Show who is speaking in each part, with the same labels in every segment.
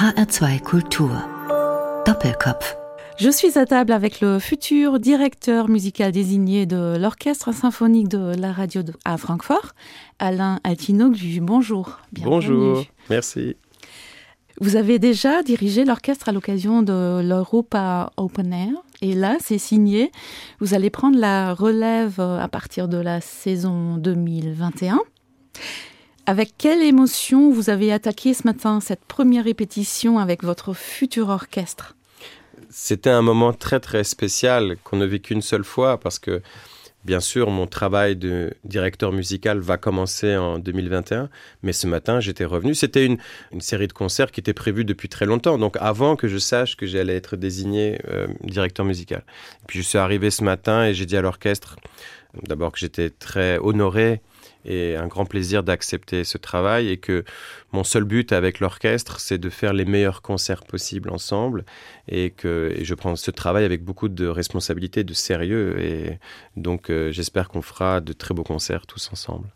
Speaker 1: HR2 Kultur. Doppelkopf.
Speaker 2: Je suis à table avec le futur directeur musical désigné de l'Orchestre symphonique de la radio à Francfort, Alain Altinoglu. Bonjour.
Speaker 3: Bienvenue. Bonjour, merci.
Speaker 2: Vous avez déjà dirigé l'orchestre à l'occasion de l'Europa Open Air. Et là, c'est signé. Vous allez prendre la relève à partir de la saison 2021. Avec quelle émotion vous avez attaqué ce matin cette première répétition avec votre futur orchestre?
Speaker 3: C'était un moment très très spécial qu'on ne vit qu'une seule fois parce que Bien sûr, mon travail de directeur musical va commencer en 2021, mais ce matin, j'étais revenu. C'était une, série de concerts qui était prévue depuis très longtemps, donc avant que je sache que j'allais être désigné euh, directeur musical. puis je suis arrivé ce matin et j'ai dit à l'orchestre, d'abord que j'étais très honoré et un grand plaisir d'accepter ce travail et que mon seul but avec l'orchestre, c'est de faire les meilleurs concerts possibles ensemble et que je prends ce travail avec beaucoup de responsabilité, de sérieux et donc euh, j'espère qu'on fera de très beaux concerts tous ensemble.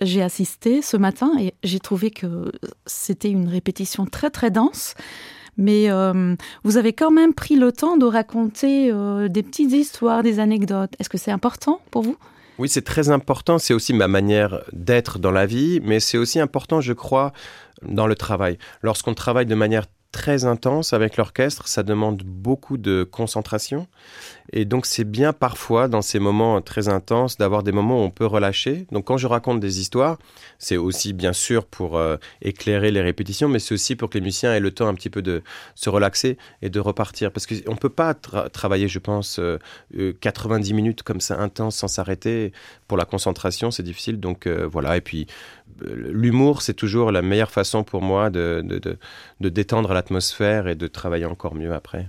Speaker 2: J'ai assisté ce matin et j'ai trouvé que c'était une répétition très très dense. Mais euh, vous avez quand même pris le temps de raconter euh, des petites histoires, des anecdotes. Est-ce que c'est important pour vous?
Speaker 3: Oui, c'est très important. C'est aussi ma manière d'être dans la vie, mais c'est aussi important, je crois, dans le travail. Lorsqu'on travaille de manière très intense avec l'orchestre, ça demande beaucoup de concentration. Et donc c'est bien parfois dans ces moments très intenses d'avoir des moments où on peut relâcher. Donc quand je raconte des histoires, c'est aussi bien sûr pour euh, éclairer les répétitions, mais c'est aussi pour que les musiciens aient le temps un petit peu de se relaxer et de repartir. Parce qu'on ne peut pas travailler, je pense, 90 euh, euh, minutes comme ça intense sans s'arrêter. Pour la concentration, c'est difficile. Donc voilà. Et puis l'humour, c'est toujours la meilleure façon pour moi de, de, de détendre l'atmosphère et de travailler encore mieux après.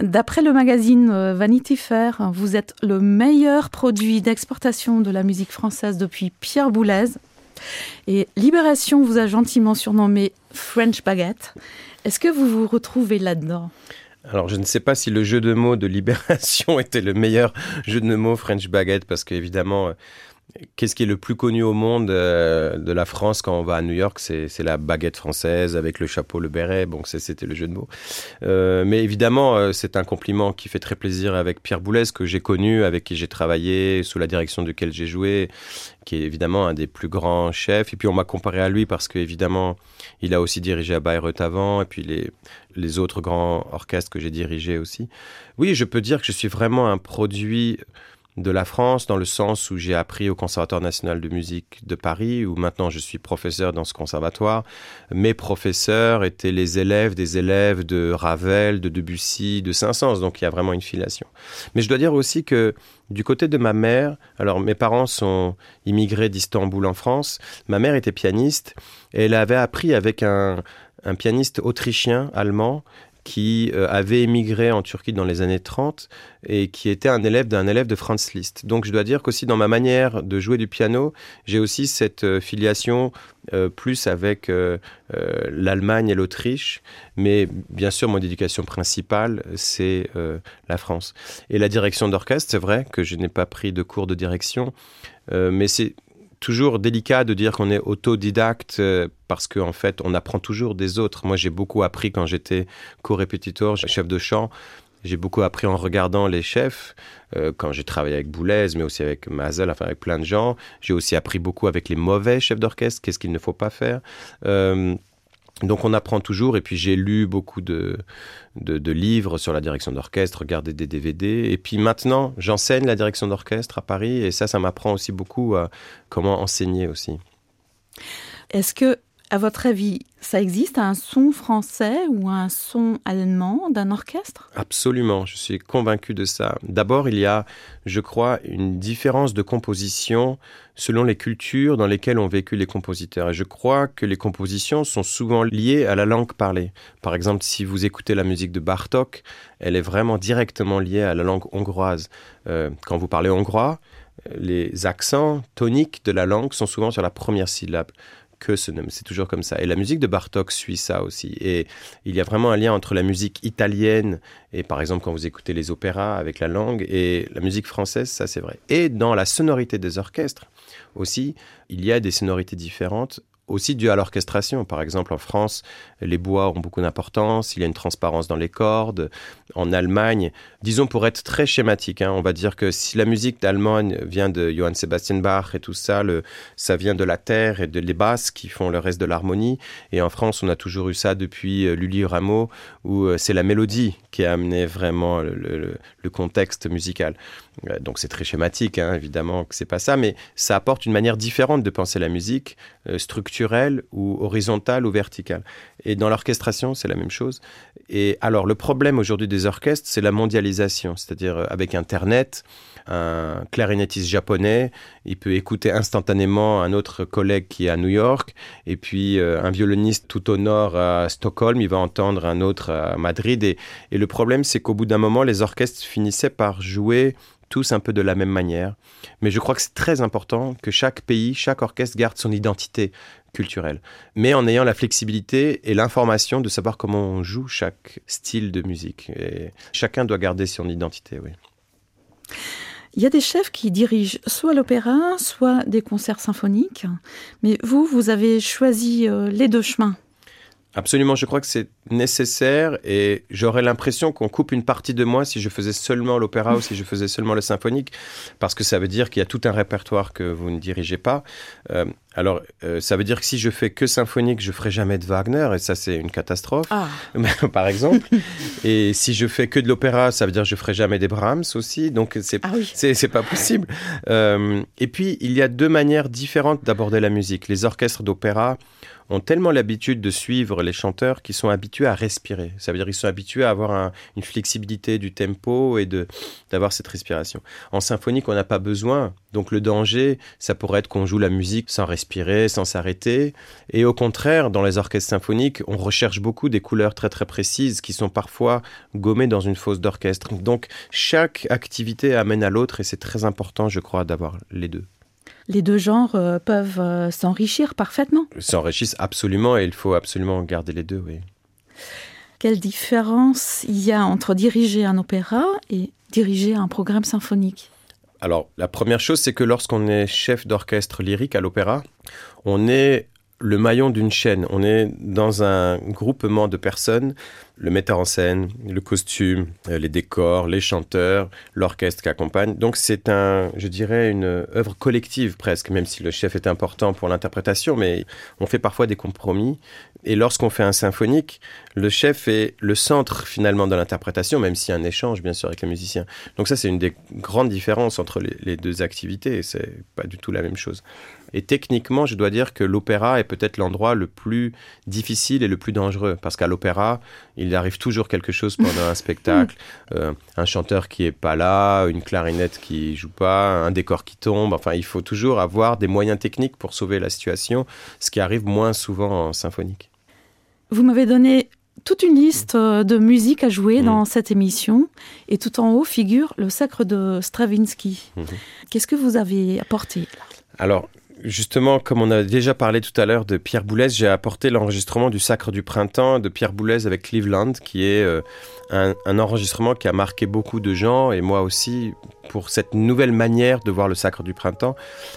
Speaker 2: D'après le magazine euh, Vanity Fair, vous êtes le meilleur produit d'exportation de la musique française depuis Pierre Boulez. Et Libération vous a gentiment surnommé French Baguette. Est-ce que vous vous retrouvez là-dedans?
Speaker 3: Alors, je ne sais pas si le jeu de mots de Libération était le meilleur jeu de mots French Baguette, parce qu'évidemment, euh, Qu'est-ce qui est le plus connu au monde euh, de la France quand on va à New York C'est la baguette française avec le chapeau, le béret. Bon, c'était le jeu de mots. Euh, mais évidemment, euh, c'est un compliment qui fait très plaisir avec Pierre Boulez, que j'ai connu, avec qui j'ai travaillé, sous la direction duquel j'ai joué, qui est évidemment un des plus grands chefs. Et puis on m'a comparé à lui parce qu'évidemment, il a aussi dirigé à Bayreuth avant, et puis les, les autres grands orchestres que j'ai dirigés aussi. Oui, je peux dire que je suis vraiment un produit de la France, dans le sens où j'ai appris au Conservatoire national de musique de Paris, où maintenant je suis professeur dans ce conservatoire. Mes professeurs étaient les élèves des élèves de Ravel, de Debussy, de Saint-Saëns, donc il y a vraiment une filiation. Mais je dois dire aussi que du côté de ma mère, alors mes parents sont immigrés d'Istanbul en France, ma mère était pianiste et elle avait appris avec un, un pianiste autrichien, allemand, qui euh, avait émigré en Turquie dans les années 30 et qui était un élève d'un élève de Franz Liszt. Donc je dois dire qu'aussi dans ma manière de jouer du piano, j'ai aussi cette euh, filiation euh, plus avec l'Allemagne et l'Autriche, mais bien sûr mon éducation principale c'est la France. Et la direction d'orchestre, c'est vrai que je n'ai pas pris de cours de direction, mais c'est toujours délicat de dire qu'on est autodidacte euh, parce qu'en en fait, on apprend toujours des autres. Moi, j'ai beaucoup appris quand j'étais co-répétiteur, chef de chant. J'ai beaucoup appris en regardant les chefs, euh, quand j'ai travaillé avec Boulez, mais aussi avec Mazel, enfin avec plein de gens. J'ai aussi appris beaucoup avec les mauvais chefs d'orchestre, qu'est-ce qu'il ne faut pas faire. Euh, donc on apprend toujours, et puis j'ai lu beaucoup de, de, livres sur la direction d'orchestre, regardé des DVD, et puis maintenant j'enseigne la direction d'orchestre à Paris, et ça, ça m'apprend aussi beaucoup à comment enseigner aussi.
Speaker 2: Est-ce que à votre avis, ça existe un son français ou un son allemand d'un orchestre?
Speaker 3: Absolument, je suis convaincu de ça. D'abord, il y a, je crois, une différence de composition selon les cultures dans lesquelles ont vécu les compositeurs. Et je crois que les compositions sont souvent liées à la langue parlée. Par exemple, si vous écoutez la musique de Bartok, elle est vraiment directement liée à la langue hongroise. Euh, quand vous parlez hongrois, les accents toniques de la langue sont souvent sur la première syllabe que ce c'est toujours comme ça. Et la musique de Bartok suit ça aussi. Et il y a vraiment un lien entre la musique italienne et par exemple quand vous écoutez les opéras avec la langue et la musique française, ça c'est vrai. Et dans la sonorité des orchestres aussi, il y a des sonorités différentes aussi dû à l'orchestration. Par exemple, en France, les bois ont beaucoup d'importance, il y a une transparence dans les cordes. En Allemagne, disons pour être très schématique, hein, on va dire que si la musique d'Allemagne vient de Johann Sebastian Bach et tout ça, ça vient de la terre et de basses qui font le reste de l'harmonie. Et en France, on a toujours eu ça depuis euh, Lully Rameau, où euh, c'est la mélodie qui a amené vraiment le, contexte musical. Euh, donc c'est très schématique, hein, évidemment que c'est pas ça, mais ça apporte une manière différente de penser la musique, euh, ou horizontale ou verticale. Et dans l'orchestration, c'est la même chose. Et alors le problème aujourd'hui des orchestres, c'est la mondialisation, c'est-à-dire euh, avec Internet, un clarinettiste japonais, il peut écouter instantanément un autre collègue qui est à New York, et puis un violoniste tout au nord à Stockholm, il va entendre un autre à Madrid. Et, et le problème, c'est qu'au bout d'un moment, les orchestres finissaient par jouer tous un peu de la même manière. Mais je crois que c'est très important que chaque pays, chaque orchestre garde son identité culturelle, mais en ayant la flexibilité et l'information de savoir comment on joue chaque style de musique. Et chacun doit garder son identité, oui.
Speaker 2: Il y a des chefs qui dirigent soit l'opéra, soit des concerts symphoniques, mais vous, vous avez choisi euh, les deux chemins.
Speaker 3: Absolument, je crois que c'est nécessaire et j'aurais l'impression qu'on coupe une partie de moi si je faisais seulement l'opéra ou si je faisais seulement le symphonique, parce que ça veut dire qu'il y a tout un répertoire que vous ne dirigez pas. Euh, alors, euh, ça veut dire que si je fais que symphonique, je ferai jamais de Wagner et ça c'est une catastrophe, ah. par exemple. et si je fais que de l'opéra, ça veut dire que je ferai jamais des Brahms aussi, donc c'est ah c'est pas possible. Euh, et puis il y a deux manières différentes d'aborder la musique. Les orchestres d'opéra ont tellement l'habitude de suivre les chanteurs qu'ils sont habitués à respirer. Ça veut dire qu'ils sont habitués à avoir une flexibilité du tempo et d'avoir cette respiration. En symphonique, on n'a pas besoin. Donc le danger, ça pourrait être qu'on joue la musique sans respirer, sans s'arrêter. Et au contraire, dans les orchestres symphoniques, on recherche beaucoup des couleurs très très précises qui sont parfois gommées dans une fosse d'orchestre. Donc chaque activité amène à l'autre et c'est très important, je crois, d'avoir les deux
Speaker 2: les deux genres euh, peuvent euh, s'enrichir parfaitement.
Speaker 3: S'enrichissent absolument et il faut absolument garder les deux, oui.
Speaker 2: Quelle différence il y a entre diriger un opéra et diriger un programme symphonique?
Speaker 3: Alors, la première chose, c'est que lorsqu'on est chef d'orchestre lyrique à l'opéra, on est le maillon d'une chaîne. On est dans un groupement de personnes, le metteur en scène, le costume, euh, les décors, les chanteurs, l'orchestre qui accompagne. Donc c'est un, je dirais, une œuvre collective presque, même si le chef est important pour l'interprétation, mais on fait parfois des compromis. Et lorsqu'on fait un symphonique, le chef est le centre finalement de l'interprétation, même s'il y a un échange bien sûr avec les musiciens. Donc ça c'est une des grandes différences entre les, les deux activités. C'est pas du tout la même chose. Et techniquement, je dois dire que l'opéra est peut-être l'endroit le plus difficile et le plus dangereux. Parce qu'à l'opéra, il arrive toujours quelque chose pendant un spectacle. Euh, un chanteur qui est pas là, une clarinette qui joue pas, un décor qui tombe. Enfin, il faut toujours avoir des moyens techniques pour sauver la situation, ce qui arrive moins souvent en symphonique.
Speaker 2: Vous m'avez donné toute une liste euh, de musique à jouer dans mm. cette émission. Et tout en haut figure le sacre de Stravinsky. Mm-hmm. Qu'est-ce que vous avez apporté
Speaker 3: Alors, justement, comme on a déjà parlé tout à l'heure de Pierre Boulez, j'ai apporté l'enregistrement du Sacre du Printemps de Pierre Boulez avec Cleveland, qui est euh, un, un, enregistrement qui a marqué beaucoup de gens, et moi aussi, pour cette nouvelle manière de voir le Sacre du Printemps.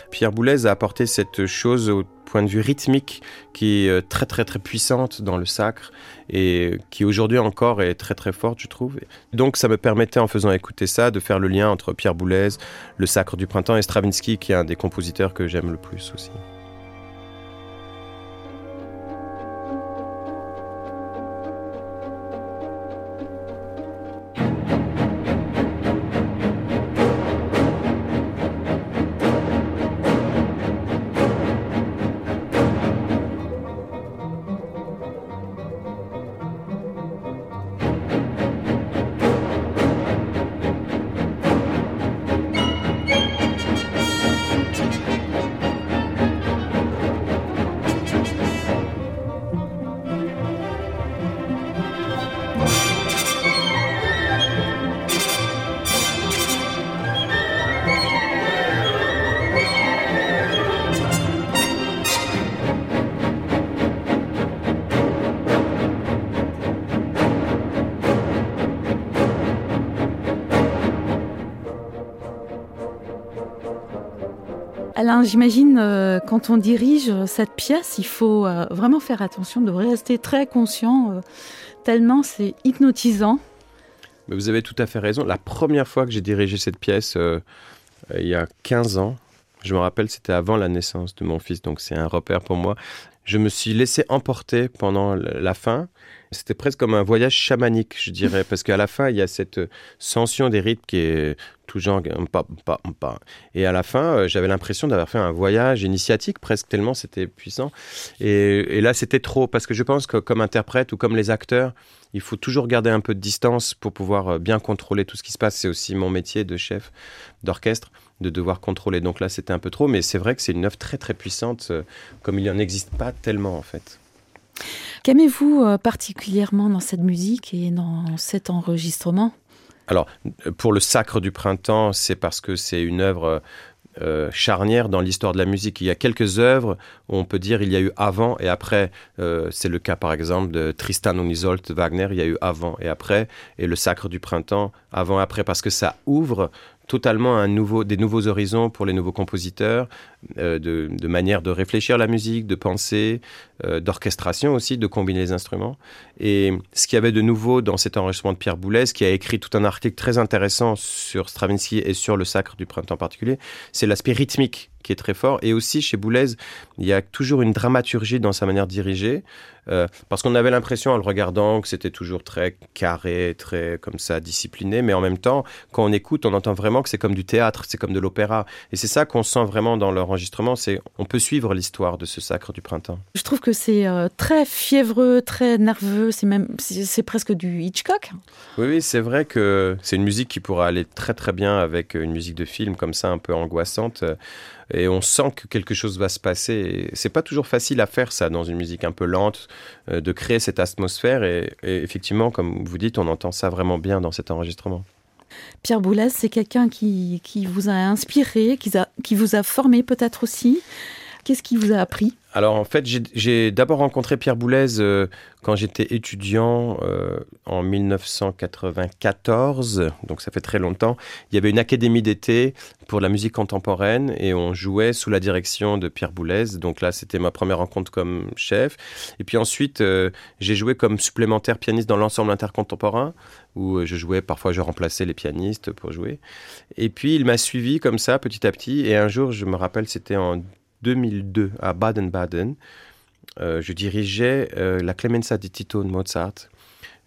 Speaker 3: Pierre Boulez a apporté cette chose au point de vue rythmique qui est euh, très très très puissante dans le sacre et qui aujourd'hui encore est très très forte je trouve. Donc ça me permettait en faisant écouter ça de faire le lien entre Pierre Boulez, le sacre du printemps et Stravinsky qui est un des compositeurs que j'aime le plus aussi.
Speaker 2: Quand on dirige cette pièce, il faut euh, vraiment faire attention de rester très conscient, euh, tellement c'est hypnotisant.
Speaker 3: Mais vous avez tout à fait raison. La première fois que j'ai dirigé cette pièce, il y a 15 ans, je me rappelle, c'était avant la naissance de mon fils, donc c'est un repère pour moi. Je me suis laissé emporter pendant la fin. C'était presque comme un voyage chamanique, je dirais, parce qu'à la fin, il y a cette sension des rythmes qui est tout genre pas. Et à la fin, euh, j'avais l'impression d'avoir fait un voyage initiatique, presque tellement c'était puissant. Et, et là, c'était trop, parce que je pense que comme interprète ou comme les acteurs, il faut toujours garder un peu de distance pour pouvoir euh, bien contrôler tout ce qui se passe. C'est aussi mon métier de chef d'orchestre de devoir contrôler. Donc là, c'était un peu trop, mais c'est vrai que c'est une œuvre très très puissante, euh, comme il n'y en existe pas tellement en fait.
Speaker 2: Qu'aimez-vous euh, particulièrement dans cette musique et dans cet enregistrement?
Speaker 3: Alors, pour le Sacre du Printemps, c'est parce que c'est une œuvre euh, charnière dans l'histoire de la musique. Il y a quelques œuvres où on peut dire il y a eu avant et après. Euh, c'est le cas par exemple de Tristan und Isolde de Wagner, il y a eu avant et après, et le Sacre du Printemps avant et après, parce que ça ouvre totalement un nouveau, des nouveaux horizons pour les nouveaux compositeurs, euh, de, manière de réfléchir la musique, de penser, euh, d'orchestration aussi, de combiner les instruments. Et ce qu'il y avait de nouveau dans cet enregistrement de Pierre Boulez, qui a écrit tout un article très intéressant sur Stravinsky et sur le Sacre du Printemps en particulier, c'est l'aspect rythmique qui est très fort. Et aussi, chez Boulez, il y a toujours une dramaturgie dans sa manière de diriger, euh, parce qu'on avait l'impression, en le regardant, que c'était toujours très carré, très comme ça, discipliné, mais en même temps, quand on écoute, on entend vraiment que c'est comme du théâtre, c'est comme de l'opéra. Et c'est ça qu'on sent vraiment dans l'enregistrement, c'est on peut suivre l'histoire de ce sacre du printemps.
Speaker 2: Je trouve que c'est euh, très fiévreux, très nerveux, c'est même, c'est presque du Hitchcock.
Speaker 3: Oui, oui, c'est vrai que c'est une musique qui pourra aller très très bien avec une musique de film comme ça, un peu angoissante et on sent que quelque chose va se passer. C'est pas toujours facile à faire ça dans une musique un peu lente, euh, de créer cette atmosphère. Et, et, effectivement, comme vous dites, on entend ça vraiment bien dans cet enregistrement.
Speaker 2: Pierre Boulez, c'est quelqu'un qui, qui, vous a inspiré, qui, a, qui vous a formé peut-être aussi. Qu'est-ce qui vous a appris?
Speaker 3: Alors en fait, j'ai d'abord rencontré Pierre Boulez euh, quand j'étais étudiant euh, en 1994, donc ça fait très longtemps. Il y avait une académie d'été pour la musique contemporaine et on jouait sous la direction de Pierre Boulez. Donc là, c'était ma première rencontre comme chef. Et puis ensuite, euh, j'ai joué comme supplémentaire pianiste dans l'ensemble intercontemporain où je jouais, parfois je remplaçais les pianistes pour jouer. Et puis il m'a suivi comme ça petit à petit et un jour, je me rappelle, c'était en 2002 à Baden-Baden. Euh, je dirigeais euh, la Clemenza di Tito de Mozart.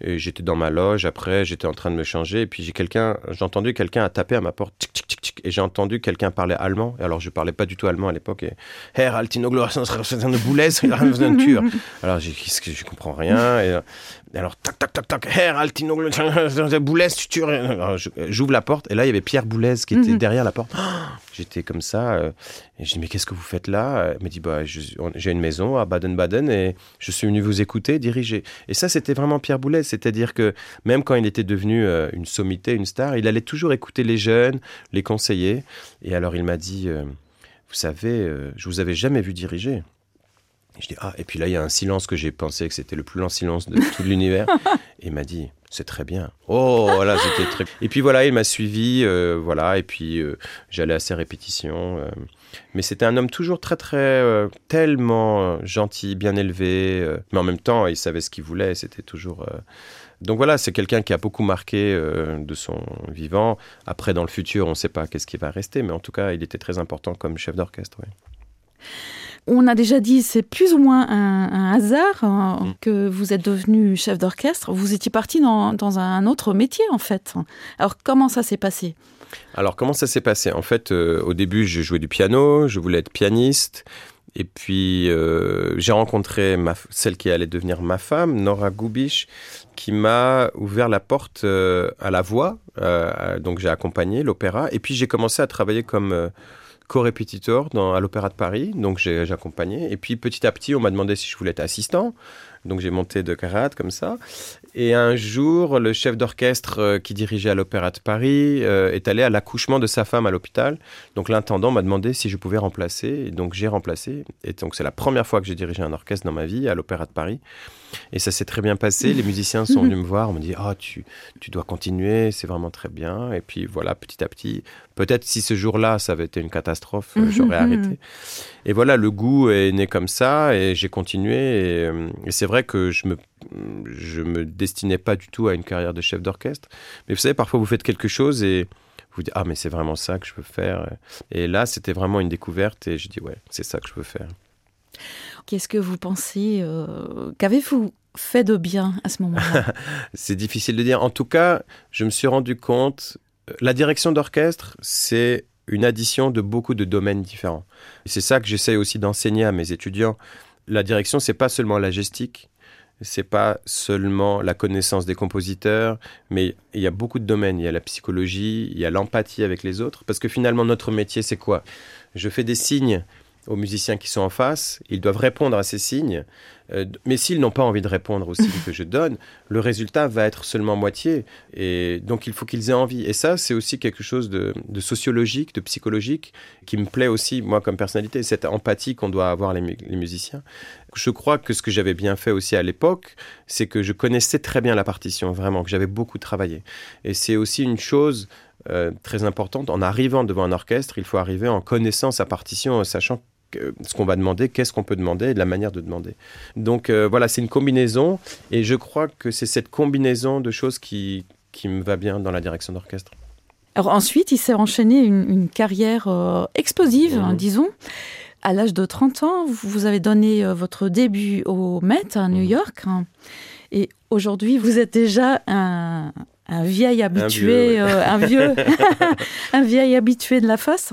Speaker 3: J'étais dans ma loge, après j'étais en train de me changer, et puis j'ai quelqu'un, j'ai entendu quelqu'un a tapé à ma porte, tic, tic, tic, tic, et j'ai entendu quelqu'un parler allemand, et alors je parlais pas du tout allemand à l'époque, et Herr Altinoglo, Boulez, alors j'ai, je comprends rien, et, alors tac tac tac tac, Herr Altinoglo, Boulez, tu J'ouvre la porte, et là il y avait Pierre Boulez qui était derrière la porte. J'étais comme ça. Euh, et je dis, mais qu'est-ce que vous faites là? Elle m'a dit, bah, j'ai une maison à Baden-Baden et je suis venu vous écouter, diriger. Et ça, c'était vraiment Pierre Boulez. C'est-à-dire que même quand il était devenu euh, une sommité, une star, il allait toujours écouter les jeunes, les conseiller. Et alors, il m'a dit, euh, vous savez, je vous avais jamais vu diriger. Et je dis, ah, et puis là, il y a un silence que j'ai pensé que c'était le plus long silence de tout l'univers. et il m'a dit, c'est très bien. Oh, voilà, c'était très. Et puis voilà, il m'a suivi, euh, voilà, et puis euh, j'allais à ses répétitions. Euh. Mais c'était un homme toujours très, très, tellement gentil, bien élevé, mais en même temps, il savait ce qu'il voulait. C'était toujours. Donc voilà, c'est quelqu'un qui a beaucoup marqué de son vivant. Après, dans le futur, on ne sait pas qu'est-ce qui va rester, mais en tout cas, il était très important comme chef d'orchestre. ouais.
Speaker 2: On a déjà dit, c'est plus ou moins un, un hasard euh, que vous êtes devenu chef d'orchestre. Vous étiez parti dans, dans un autre métier, en fait. Alors, comment ça s'est passé?
Speaker 3: Alors, comment ça s'est passé? En fait, euh, au début, je jouais du piano, je voulais être pianiste. Et puis, euh, j'ai rencontré ma, celle qui allait devenir ma femme, Nora Gubish, qui m'a ouvert la porte euh, à la voix. Donc, j'ai accompagné l'opéra. Et puis, j'ai commencé à travailler comme co-répétiteur à l'Opéra de Paris. Donc, j'ai accompagné. Et puis, petit à petit, on m'a demandé si je voulais être assistant. Donc j'ai monté de karaté comme ça. Et un jour, le chef d'orchestre euh, qui dirigeait à l'Opéra de Paris euh, est allé à l'accouchement de sa femme à l'hôpital. Donc l'intendant m'a demandé si je pouvais remplacer. Et donc j'ai remplacé. Et donc c'est la première fois que j'ai dirigé un orchestre dans ma vie à l'Opéra de Paris. Et ça s'est très bien passé. Les musiciens sont venus me voir, on me dit oh, tu, tu dois continuer, c'est vraiment très bien. Et puis voilà, petit à petit, peut-être si ce jour-là ça avait été une catastrophe, euh, j'aurais arrêté. Et voilà, le goût est né comme ça et j'ai continué. Et, et c'est vrai que je me je me destinais pas du tout à une carrière de chef d'orchestre. Mais vous savez, parfois vous faites quelque chose et vous dites ah mais c'est vraiment ça que je veux faire. Et là, c'était vraiment une découverte et je dis ouais, c'est ça que je veux faire.
Speaker 2: Qu'est-ce que vous pensez euh, Qu'avez-vous fait de bien à ce moment-là?
Speaker 3: C'est difficile de dire. En tout cas, je me suis rendu compte, la direction d'orchestre, c'est une addition de beaucoup de domaines différents. C'est ça que j'essaie aussi d'enseigner à mes étudiants. La direction, c'est pas seulement la gestique, c'est pas seulement la connaissance des compositeurs, mais il y a beaucoup de domaines. Il y a la psychologie, il y a l'empathie avec les autres, parce que finalement notre métier c'est quoi? Je fais des signes aux musiciens qui sont en face, ils doivent répondre à ces signes, euh, mais s'ils n'ont pas envie de répondre aux signes que je donne, le résultat va être seulement moitié, et donc il faut qu'ils aient envie. Et ça, c'est aussi quelque chose de, sociologique, de psychologique, qui me plaît aussi, moi, comme personnalité, cette empathie qu'on doit avoir les, les musiciens. Je crois que ce que j'avais bien fait aussi à l'époque, c'est que je connaissais très bien la partition, vraiment, que j'avais beaucoup travaillé. Et c'est aussi une chose euh, très importante. En arrivant devant un orchestre, il faut arriver en connaissant sa partition, en sachant ce qu'on va demander, qu'est-ce qu'on peut demander et de la manière de demander. Donc euh, voilà, c'est une combinaison et je crois que c'est cette combinaison de choses qui, qui me va bien dans la direction d'orchestre.
Speaker 2: Alors ensuite, il s'est enchaîné une, carrière euh, explosive, mhm. disons. À l'âge de 30 ans, vous avez donné euh, votre début au Met à New mhm. York. Hein. et aujourd'hui, vous êtes déjà un, vieil habitué, un vieux, un vieil habitué de la fosse.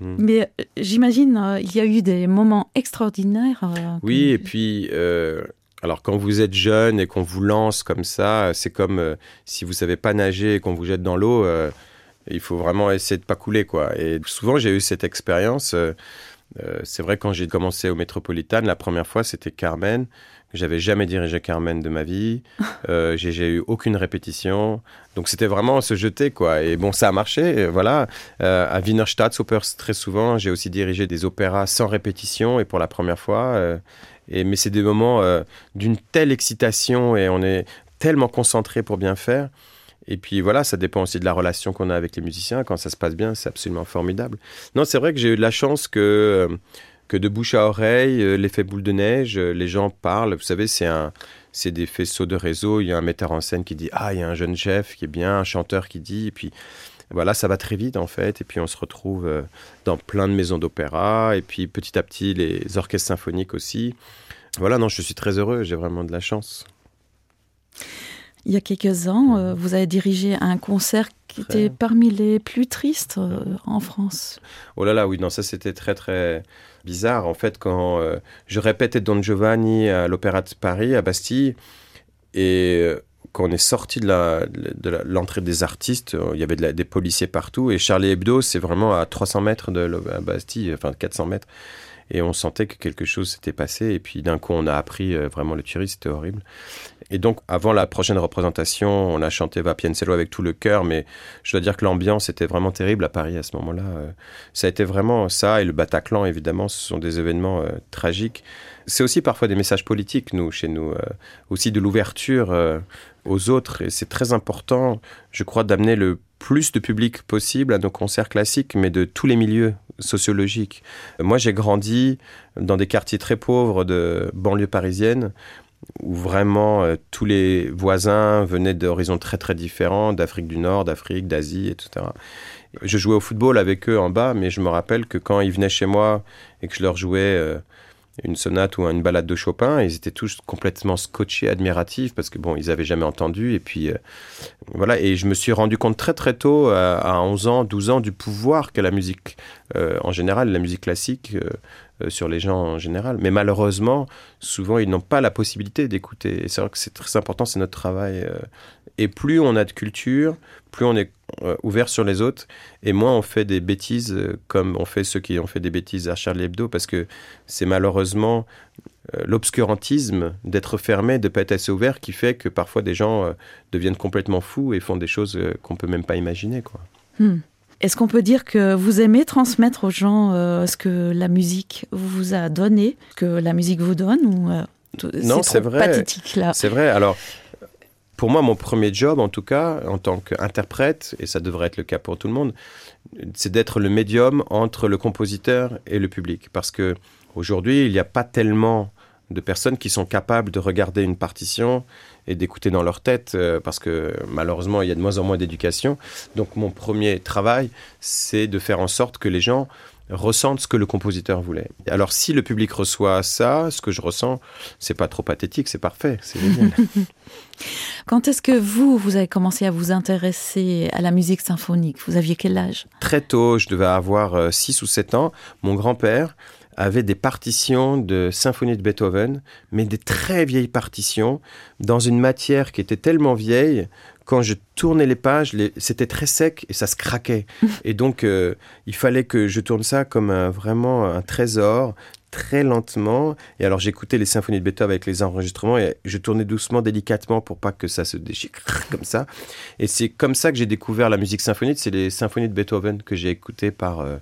Speaker 2: Mm. Mais euh, j'imagine, euh, il y a eu des moments extraordinaires. Euh,
Speaker 3: oui, et puis, alors quand vous êtes jeune et qu'on vous lance comme ça, c'est comme si vous savez pas nager et qu'on vous jette dans l'eau, il faut vraiment essayer de pas couler, quoi. Et souvent, j'ai eu cette expérience. C'est vrai, quand j'ai commencé au Métropolitan, la première fois, c'était Carmen. J'avais jamais dirigé Carmen de ma vie. Euh, j'ai eu aucune répétition. Donc c'était vraiment se jeter, quoi. Et bon, ça a marché, voilà. Euh, à Wiener Staatsoper, très souvent, j'ai aussi dirigé des opéras sans répétition et pour la première fois. Euh, et, mais c'est des moments d'une telle excitation et on est tellement concentré pour bien faire. Et puis voilà, ça dépend aussi de la relation qu'on a avec les musiciens. Quand ça se passe bien, c'est absolument formidable. Non, c'est vrai que j'ai eu de la chance que que de bouche à oreille, euh, l'effet boule de neige, euh, les gens parlent. Vous savez, c'est un, c'est des faisceaux de réseau. Il y a un metteur en scène qui dit ah, il y a un jeune chef qui est bien, un chanteur qui dit, et puis voilà, ça va très vite en fait. Et puis on se retrouve euh, dans plein de maisons d'opéra, et puis petit à petit les orchestres symphoniques aussi. Voilà, non, je suis très heureux. J'ai vraiment de la chance.
Speaker 2: Il y a quelques ans, vous avez dirigé un concert qui était parmi les plus tristes en France.
Speaker 3: Oh là là, oui, non, ça c'était très très bizarre. En fait, quand euh, je répétais Don Giovanni à l'Opéra de Paris, à Bastille, et euh, quand on est sorti de l'entrée des artistes, euh, il y avait des policiers partout, et Charlie Hebdo, c'est vraiment à 300 mètres de la Bastille, enfin 400 mètres. Et on sentait que quelque chose s'était passé. Et puis d'un coup, on a appris vraiment le tuerie, c'était horrible. Et donc, avant la prochaine représentation, on a chanté Va Piencello avec tout le cœur, mais je dois dire que l'ambiance était vraiment terrible à Paris à ce moment-là. Euh. Ça a été vraiment ça, et le Bataclan, évidemment, ce sont des événements euh, tragiques. C'est aussi parfois des messages politiques, nous, chez nous, euh, aussi de l'ouverture aux autres, et c'est très important, je crois, d'amener le plus de public possible à nos concerts classiques, mais de tous les milieux sociologiques. Moi, j'ai grandi dans des quartiers très pauvres de banlieue parisienne, où vraiment euh, tous les voisins venaient d'horizons très très différents, d'Afrique du Nord, d'Afrique, d'Asie, etc. Je jouais au football avec eux en bas, mais je me rappelle que quand ils venaient chez moi et que je leur jouais euh, une sonate ou une balade de Chopin, ils étaient tous complètement scotchés, admiratifs, parce que bon, ils avaient jamais entendu. Et puis euh, voilà, et je me suis rendu compte très très tôt, à 11 ans, 12 ans, du pouvoir qu'a la musique en général, la musique classique euh, sur les gens en général. Mais malheureusement, souvent, ils n'ont pas la possibilité d'écouter. Et c'est vrai que c'est très important, c'est notre travail. Euh. Et plus on a de culture, plus on est euh, ouvert sur les autres, et moins on fait des bêtises comme on fait ceux qui ont fait des bêtises à Charlie Hebdo, parce que c'est malheureusement l'obscurantisme d'être fermé, de ne pas être assez ouvert, qui fait que parfois des gens deviennent complètement fous et font des choses qu'on peut même pas imaginer. Quoi.
Speaker 2: Hmm. Est-ce qu'on peut dire que vous aimez transmettre aux gens ce que la musique vous a donné, que la musique vous donne ou
Speaker 3: Non, c'est vrai. C'est vrai. Alors, pour moi, mon premier job, en tout cas, en tant qu'interprète, et ça devrait être le cas pour tout le monde, c'est d'être le médium entre le compositeur et le public. Parce que aujourd'hui, il n'y a pas tellement de personnes qui sont capables de regarder une partition et d'écouter dans leur tête, euh, parce que malheureusement, il y a de moins en moins d'éducation. Donc mon premier travail, c'est de faire en sorte que les gens ressentent ce que le compositeur voulait. Alors si le public reçoit ça, ce que je ressens, c'est pas trop pathétique, c'est parfait, c'est génial.
Speaker 2: Quand est-ce que vous, vous avez commencé à vous intéresser à la musique symphonique? Vous aviez quel âge?
Speaker 3: Très tôt, je devais avoir 6 euh, ou 7 ans. Mon grand-père avait des partitions de symphonie de Beethoven, mais des très vieilles partitions, dans une matière qui était tellement vieille quand je tournais les pages, c'était très sec et ça se craquait. et donc, euh, il fallait que je tourne ça comme un, vraiment un trésor, très lentement. Et alors, j'écoutais les symphonies de Beethoven avec les enregistrements et je tournais doucement, délicatement pour pas que ça se déchire comme ça. Et c'est comme ça que j'ai découvert la musique symphonique. C'est les symphonies de Beethoven que j'ai écoutées par, euh,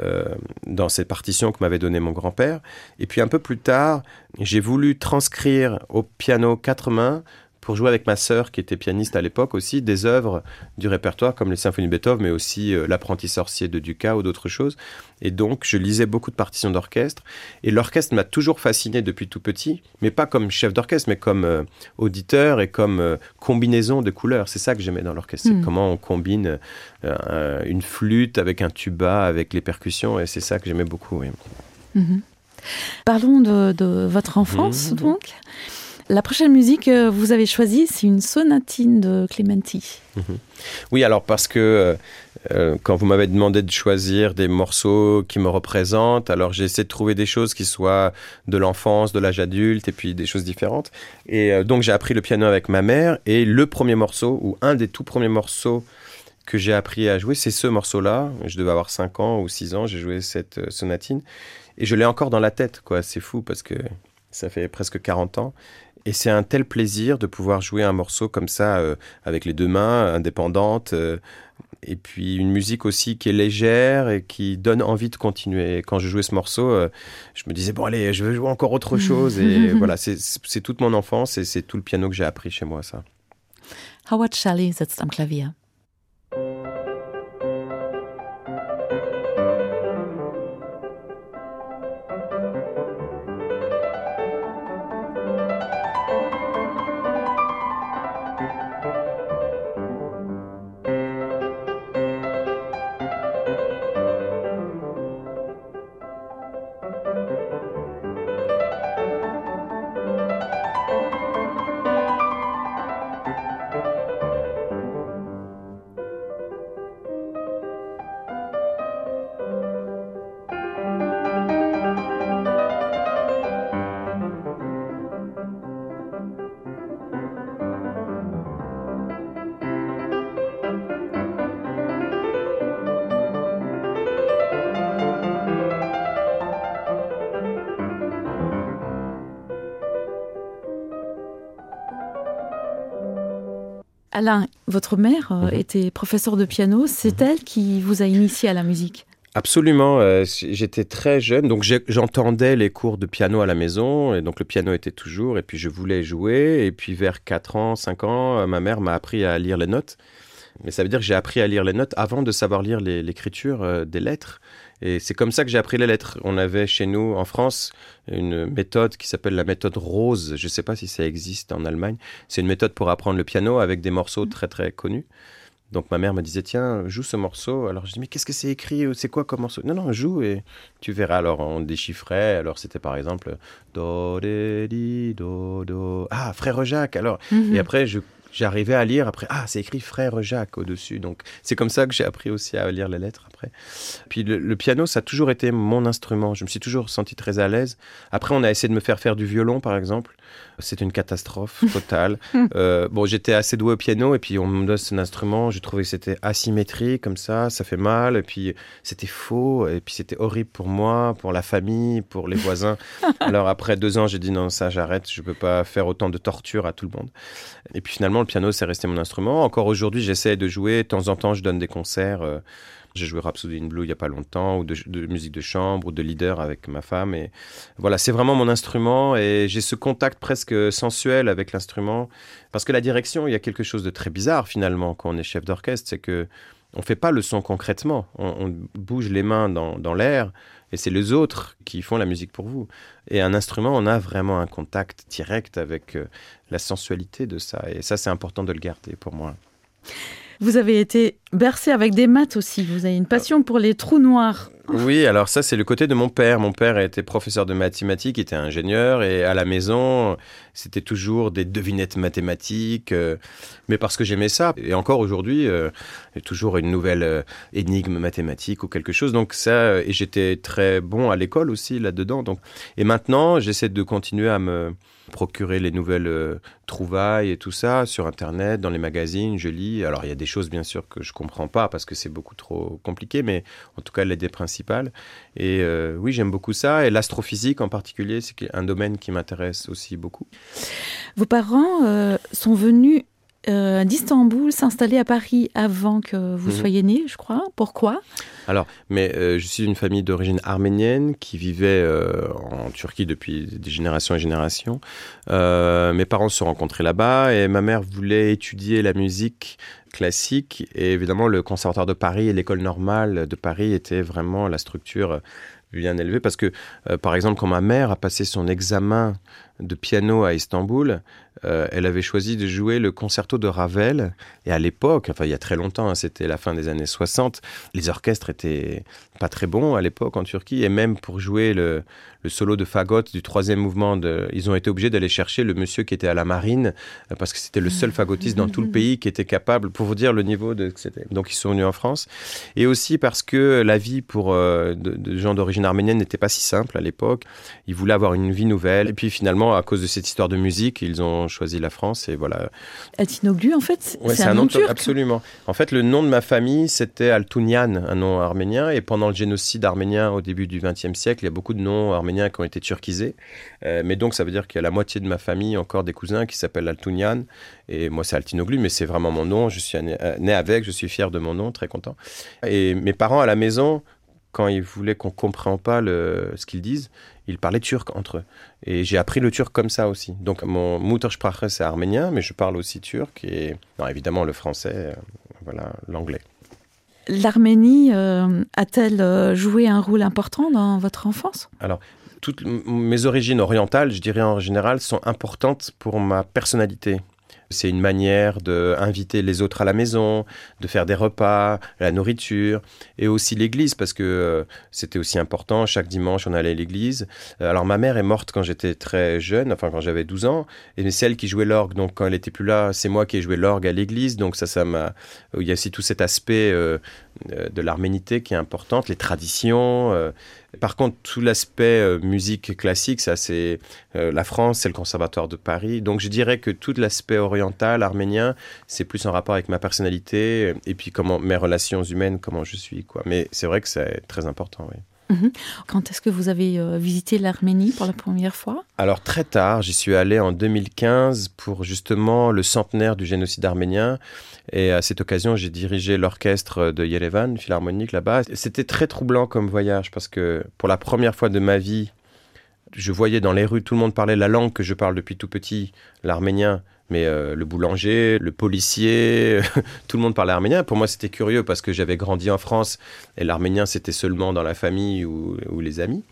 Speaker 3: euh, dans ces partitions que m'avait donné mon grand-père. Et puis, un peu plus tard, j'ai voulu transcrire au piano quatre mains pour jouer avec ma sœur, qui était pianiste à l'époque aussi, des œuvres du répertoire comme les symphonies de Beethoven, mais aussi euh, L'apprenti sorcier de Dukas ou d'autres choses. Et donc, je lisais beaucoup de partitions d'orchestre. Et l'orchestre m'a toujours fasciné depuis tout petit, mais pas comme chef d'orchestre, mais comme euh, auditeur et comme euh, combinaison de couleurs. C'est ça que j'aimais dans l'orchestre. C'est hmm. comment on combine une flûte avec un tuba, avec les percussions. Et c'est ça que j'aimais beaucoup.
Speaker 2: Mhm. Parlons de, votre enfance, mhm. donc. La prochaine musique que vous avez choisie, c'est une sonatine de Clementi.
Speaker 3: Mhm. Oui, alors parce que euh, euh, quand vous m'avez demandé de choisir des morceaux qui me représentent, alors j'ai essayé de trouver des choses qui soient de l'enfance, de l'âge adulte, et puis des choses différentes. Et euh, donc j'ai appris le piano avec ma mère, et le premier morceau, ou un des tout premiers morceaux que j'ai appris à jouer, c'est ce morceau-là. Je devais avoir 5 ans ou 6 ans, j'ai joué cette sonatine, et je l'ai encore dans la tête. C'est fou parce que ça fait presque 40 ans. Et c'est un tel plaisir de pouvoir jouer un morceau comme ça, euh, avec les deux mains, indépendante, euh, et puis une musique aussi qui est légère et qui donne envie de continuer. quand je jouais ce morceau, euh, je me disais, bon allez, je veux jouer encore autre chose. Et voilà, c'est toute mon enfance et c'est tout le piano que j'ai appris chez moi, ça.
Speaker 2: Howard Shelley sitzt am Klavier. Alain, votre mère euh, mhm. était professeure de piano. C'est mhm. elle qui vous a initié à la musique?
Speaker 3: Absolument. Euh, j'étais très jeune, donc j'entendais les cours de piano à la maison, et donc le piano était toujours, et puis je voulais jouer, et puis vers 4 ans, 5 ans, euh, ma mère m'a appris à lire les notes. Mais ça veut dire que j'ai appris à lire les notes avant de savoir lire l'écriture des lettres. Et c'est comme ça que j'ai appris les lettres. On avait chez nous, en France, une méthode qui s'appelle la méthode Rose. Je ne sais pas si ça existe en Allemagne. C'est une méthode pour apprendre le piano avec des morceaux très très connus. Donc ma mère me disait tiens joue ce morceau. Alors je dis mais qu'est-ce que c'est écrit? C'est quoi comme morceau? Non non joue et tu verras. Alors on déchiffrait. Alors c'était par exemple do di do do ah frère Jacques. Alors mhm. et après j'arrivais à lire après ah c'est écrit frère Jacques au dessus. Donc c'est comme ça que j'ai appris aussi à lire les lettres après. Puis le, piano, ça a toujours été mon instrument. Je me suis toujours senti très à l'aise. Après, on a essayé de me faire faire du violon, par exemple. C'est une catastrophe totale. euh, bon, j'étais assez doué au piano et puis on me donne cet instrument. Je trouvais que c'était asymétrique comme ça, ça fait mal. Et puis c'était faux. Et puis c'était horrible pour moi, pour la famille, pour les voisins. Alors après deux ans, j'ai dit non, ça j'arrête. Je peux pas faire autant de torture à tout le monde. Et puis finalement, le piano, c'est resté mon instrument. Encore aujourd'hui, j'essaie de jouer. De temps en temps, je donne des concerts. Euh, j'ai joué Rhapsody in Blue il n'y a pas longtemps, ou de, musique de chambre, ou de leader avec ma femme. Et voilà, c'est vraiment mon instrument et j'ai ce contact presque sensuel avec l'instrument. Parce que la direction, il y a quelque chose de très bizarre finalement quand on est chef d'orchestre, c'est que on fait pas le son concrètement. On, bouge les mains dans, dans l'air et c'est les autres qui font la musique pour vous. Et un instrument, on a vraiment un contact direct avec euh, la sensualité de ça. Et ça, c'est important de le garder pour moi.
Speaker 2: Vous avez été bercé avec des maths aussi. Vous avez une passion pour les trous noirs.
Speaker 3: Oui, alors ça, c'est le côté de mon père. Mon père était professeur de mathématiques, était ingénieur, et à la maison, c'était toujours des devinettes mathématiques, euh, mais parce que j'aimais ça. Et encore aujourd'hui, euh, toujours une nouvelle euh, énigme mathématique ou quelque chose. Donc ça, et j'étais très bon à l'école aussi là-dedans. Et maintenant, j'essaie de continuer à me procurer les nouvelles euh, trouvailles et tout ça sur Internet, dans les magazines, je lis. Alors il y a des choses bien sûr que je comprends pas parce que c'est beaucoup trop compliqué, mais en tout cas l'idée principale. Et euh, oui, j'aime beaucoup ça. Et l'astrophysique en particulier, c'est un domaine qui m'intéresse aussi beaucoup.
Speaker 2: Vos parents euh, sont venus d'Istanbul s'installer à Paris avant que vous mhm. soyez né, je crois. Pourquoi?
Speaker 3: Alors, mais euh, je suis d'une famille d'origine arménienne qui vivait euh, en Turquie depuis des générations et générations. Euh, mes parents se sont rencontrés là-bas et ma mère voulait étudier la musique classique et évidemment le conservatoire de Paris et l'école normale de Paris étaient vraiment la structure bien élevée parce que par exemple quand ma mère a passé son examen de piano à Istanbul, euh, elle avait choisi de jouer le concerto de Ravel. Et à l'époque, enfin il y a très longtemps, hein, c'était la fin des années 60, les orchestres étaient pas très bons à l'époque en Turquie. Et même pour jouer le, solo de fagot du troisième mouvement, de, ils ont été obligés d'aller chercher le monsieur qui était à la marine, euh, parce que c'était le seul fagotiste dans tout le pays qui était capable, pour vous dire le niveau de. Donc ils sont venus en France. Et aussi parce que la vie pour euh, de, gens d'origine arménienne n'était pas si simple à l'époque. Ils voulaient avoir une vie nouvelle. Et puis finalement, à cause de cette histoire de musique, ils ont choisi la France et voilà.
Speaker 2: Atinoglu, en fait,
Speaker 3: c'est un, nom turc. Absolument. En fait, le nom de ma famille, c'était Altounian, un nom arménien. Et pendant le génocide arménien au début du XXe siècle, il y a beaucoup de noms arméniens qui ont été turquisés. Euh, mais donc, ça veut dire qu'il y a la moitié de ma famille, encore des cousins, qui s'appellent Altounian. Et moi, c'est Altinoglu, mais c'est vraiment mon nom. Je suis né, euh, né avec, je suis fier de mon nom, très content. Et mes parents à la maison, quand ils voulaient qu'on ne comprenne pas le, ce qu'ils disent, ils parlaient turc entre eux. Et j'ai appris le turc comme ça aussi. Donc mon Muttersprache, c'est arménien, mais je parle aussi turc et non, évidemment le français, euh, voilà, l'anglais.
Speaker 2: L'Arménie euh, a-t-elle joué un rôle important dans votre enfance?
Speaker 3: Alors, toutes mes origines orientales, je dirais en général, sont importantes pour ma personnalité. C'est une manière d'inviter les autres à la maison, de faire des repas, la nourriture, et aussi l'église, parce que euh, c'était aussi important. Chaque dimanche, on allait à l'église. Euh, alors, ma mère est morte quand j'étais très jeune, enfin, quand j'avais 12 ans, et c'est elle qui jouait l'orgue. Donc, quand elle était plus là, c'est moi qui ai joué l'orgue à l'église. Donc, ça, ça m'a. Il y a aussi tout cet aspect euh, de l'arménité qui est importante, les traditions. Par contre, tout l'aspect euh, musique classique, ça c'est euh, la France, c'est le Conservatoire de Paris. Donc je dirais que tout l'aspect oriental, arménien, c'est plus en rapport avec ma personnalité euh, et puis comment mes relations humaines, comment je suis. Quoi. Mais c'est vrai que c'est très important, oui.
Speaker 2: Mhm. Quand est-ce que vous avez euh, visité l'Arménie pour la première fois?
Speaker 3: Alors très tard, j'y suis allé en 2015 pour justement le centenaire du génocide arménien. Et à cette occasion, j'ai dirigé l'orchestre de Yerevan, philharmonique là-bas. C'était très troublant comme voyage parce que pour la première fois de ma vie, je voyais dans les rues, tout le monde parlait la langue que je parle depuis tout petit, l'arménien. Mais euh, le boulanger, le policier, tout le monde parlait arménien. Pour moi, c'était curieux parce que j'avais grandi en France et l'arménien, c'était seulement dans la famille ou, les amis.